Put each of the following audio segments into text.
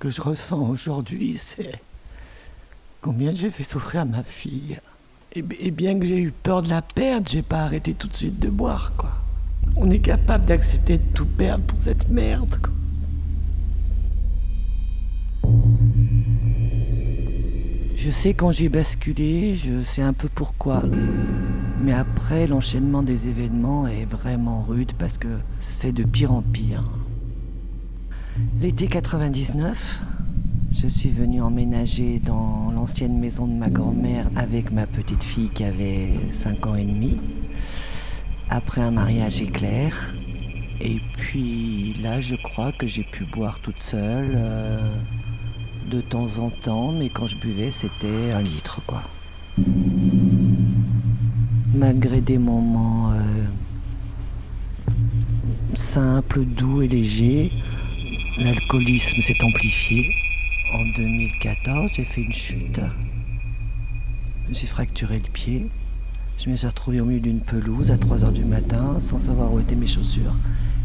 que je ressens aujourd'hui, c'est combien j'ai fait souffrir ma fille. Et, bien que j'ai eu peur de la perdre, j'ai pas arrêté tout de suite de boire, quoi. On est capable d'accepter de tout perdre pour cette merde. Je sais quand j'ai basculé, je sais un peu pourquoi. Mais après, l'enchaînement des événements est vraiment rude parce que c'est de pire en pire. L'été 99, je suis venu emménager dans l'ancienne maison de ma grand-mère avec ma petite fille qui avait 5 ans et demi. Après un mariage éclair. Et puis là, je crois que j'ai pu boire toute seule. euh, de temps en temps, mais quand je buvais, c'était un litre, quoi. Malgré des moments euh, simples, doux et légers, l'alcoolisme s'est amplifié. En 2014, j'ai fait une chute. Je me suis fracturé le pied. Je me suis retrouvé au milieu d'une pelouse à 3 heures du matin, sans savoir où étaient mes chaussures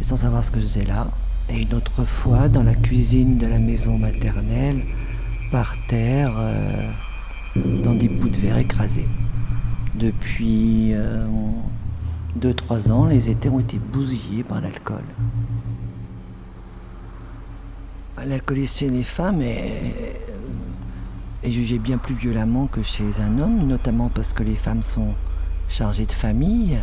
et sans savoir ce que je faisais là. Et une autre fois, dans la cuisine de la maison maternelle, par terre, euh, dans des bouts de verre écrasés. Depuis 2-3 ans, les étés ont été bousillés par l'alcool. L'alcoolisme chez les femmes est, est jugé bien plus violemment que chez un homme, notamment parce que les femmes sont chargées de famille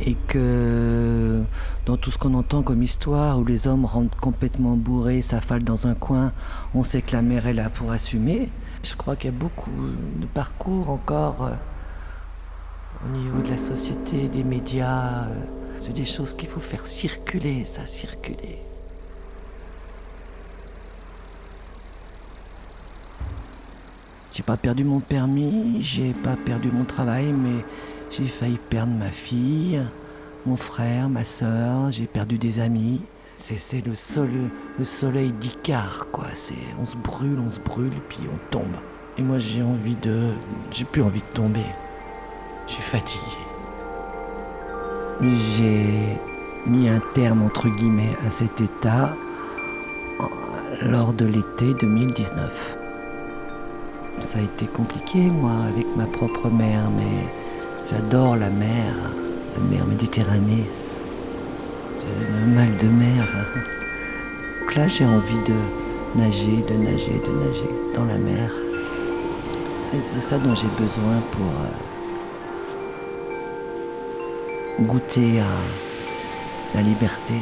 et que dans tout ce qu'on entend comme histoire où les hommes rentrent complètement bourrés, s'affalent dans un coin, on sait que la mère est là pour assumer. Je crois qu'il y a beaucoup de parcours encore euh, au niveau de la société, des médias. euh, C'est des choses qu'il faut faire circuler, ça, circuler. J'ai pas perdu mon permis, j'ai pas perdu mon travail, mais j'ai failli perdre ma fille, mon frère, ma soeur, j'ai perdu des amis. C'est, le, le soleil d'Icare, quoi. C'est, on se brûle, on se brûle, puis on tombe. Et moi, j'ai envie de. J'ai plus envie de tomber. Je suis fatigué. J'ai mis un terme, entre guillemets, à cet état lors de l'été 2019. Ça a été compliqué, moi, avec ma propre mer, mais j'adore la mer, la mer Méditerranée. J'ai le mal de mer. Donc là, j'ai envie de nager, de nager, de nager dans la mer. C'est de ça dont j'ai besoin pour euh, goûter à la liberté.